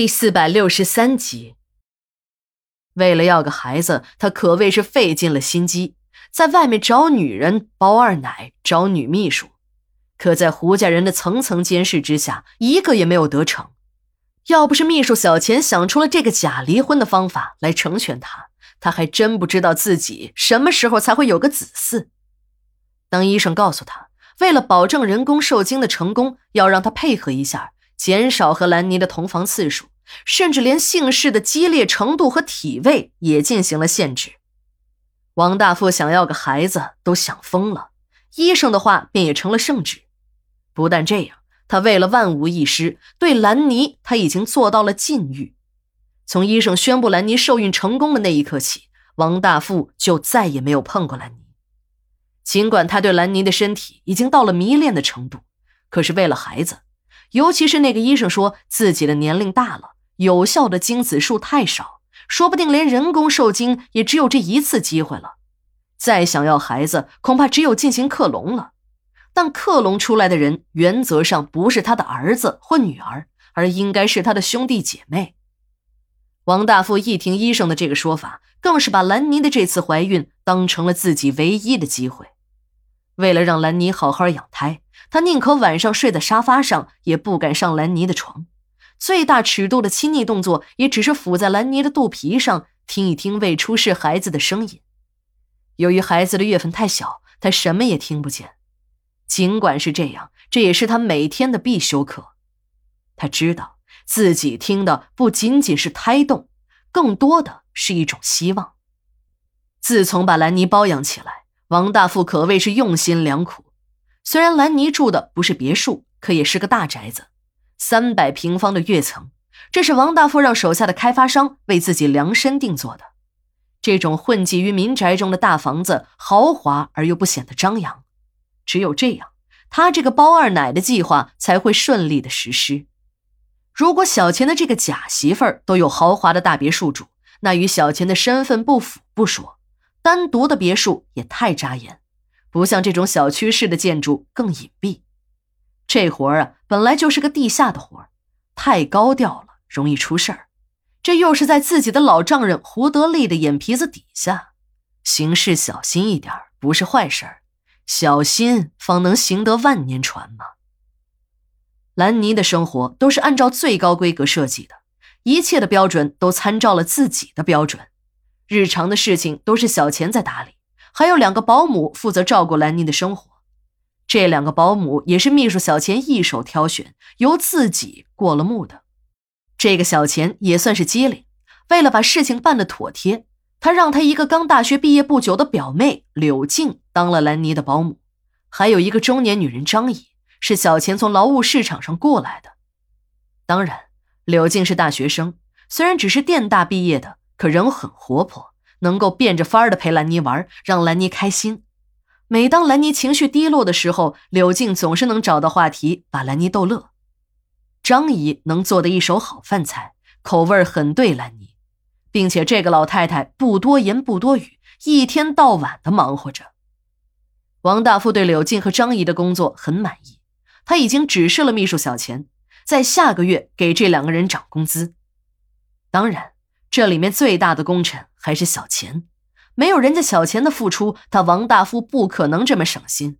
第四百六十三集。为了要个孩子，他可谓是费尽了心机，在外面找女人、包二奶、找女秘书，可在胡家人的层层监视之下，一个也没有得逞。要不是秘书小钱想出了这个假离婚的方法来成全他，他还真不知道自己什么时候才会有个子嗣。当医生告诉他，为了保证人工受精的成功，要让他配合一下。减少和兰妮的同房次数，甚至连姓氏的激烈程度和体位也进行了限制。王大富想要个孩子都想疯了，医生的话便也成了圣旨。不但这样，他为了万无一失，对兰妮他已经做到了禁欲。从医生宣布兰妮受孕成功的那一刻起，王大富就再也没有碰过兰妮。尽管他对兰妮的身体已经到了迷恋的程度，可是为了孩子。尤其是那个医生说自己的年龄大了，有效的精子数太少，说不定连人工受精也只有这一次机会了。再想要孩子，恐怕只有进行克隆了。但克隆出来的人，原则上不是他的儿子或女儿，而应该是他的兄弟姐妹。王大富一听医生的这个说法，更是把兰妮的这次怀孕当成了自己唯一的机会。为了让兰妮好好养胎。他宁可晚上睡在沙发上，也不敢上兰妮的床。最大尺度的亲昵动作，也只是抚在兰妮的肚皮上，听一听未出世孩子的声音。由于孩子的月份太小，他什么也听不见。尽管是这样，这也是他每天的必修课。他知道自己听的不仅仅是胎动，更多的是一种希望。自从把兰妮包养起来，王大富可谓是用心良苦。虽然兰妮住的不是别墅，可也是个大宅子，三百平方的跃层。这是王大富让手下的开发商为自己量身定做的。这种混迹于民宅中的大房子，豪华而又不显得张扬。只有这样，他这个包二奶的计划才会顺利的实施。如果小钱的这个假媳妇儿都有豪华的大别墅住，那与小钱的身份不符不说，单独的别墅也太扎眼。不像这种小区式的建筑更隐蔽，这活儿啊本来就是个地下的活儿，太高调了容易出事儿。这又是在自己的老丈人胡德利的眼皮子底下，行事小心一点不是坏事儿，小心方能行得万年船嘛。兰妮的生活都是按照最高规格设计的，一切的标准都参照了自己的标准，日常的事情都是小钱在打理。还有两个保姆负责照顾兰妮的生活，这两个保姆也是秘书小钱一手挑选，由自己过了目的。这个小钱也算是机灵，为了把事情办得妥帖，他让他一个刚大学毕业不久的表妹柳静当了兰妮的保姆，还有一个中年女人张姨是小钱从劳务市场上过来的。当然，柳静是大学生，虽然只是电大毕业的，可人很活泼。能够变着法儿的陪兰妮玩，让兰妮开心。每当兰妮情绪低落的时候，柳静总是能找到话题把兰妮逗乐。张姨能做的一手好饭菜，口味很对兰妮，并且这个老太太不多言不多语，一天到晚的忙活着。王大富对柳静和张姨的工作很满意，他已经指示了秘书小钱，在下个月给这两个人涨工资。当然。这里面最大的功臣还是小钱，没有人家小钱的付出，他王大富不可能这么省心。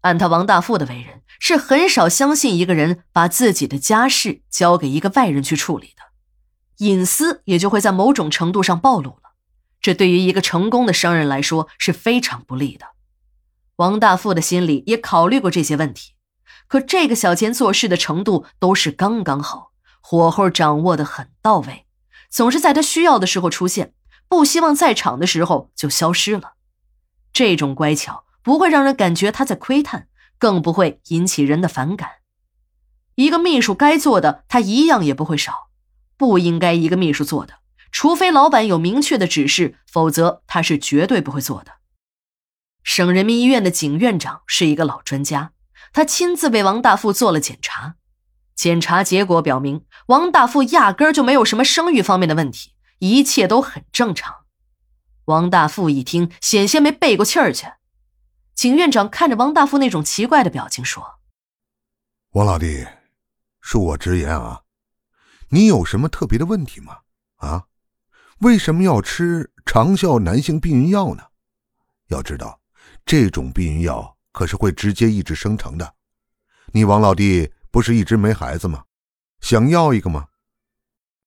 按他王大富的为人，是很少相信一个人把自己的家事交给一个外人去处理的，隐私也就会在某种程度上暴露了。这对于一个成功的商人来说是非常不利的。王大富的心里也考虑过这些问题，可这个小钱做事的程度都是刚刚好，火候掌握的很到位。总是在他需要的时候出现，不希望在场的时候就消失了。这种乖巧不会让人感觉他在窥探，更不会引起人的反感。一个秘书该做的，他一样也不会少；不应该一个秘书做的，除非老板有明确的指示，否则他是绝对不会做的。省人民医院的景院长是一个老专家，他亲自为王大富做了检查。检查结果表明，王大富压根儿就没有什么生育方面的问题，一切都很正常。王大富一听，险些没背过气儿去。景院长看着王大富那种奇怪的表情，说：“王老弟，恕我直言啊，你有什么特别的问题吗？啊，为什么要吃长效男性避孕药呢？要知道，这种避孕药可是会直接抑制生成的。你王老弟不是一直没孩子吗？想要一个吗？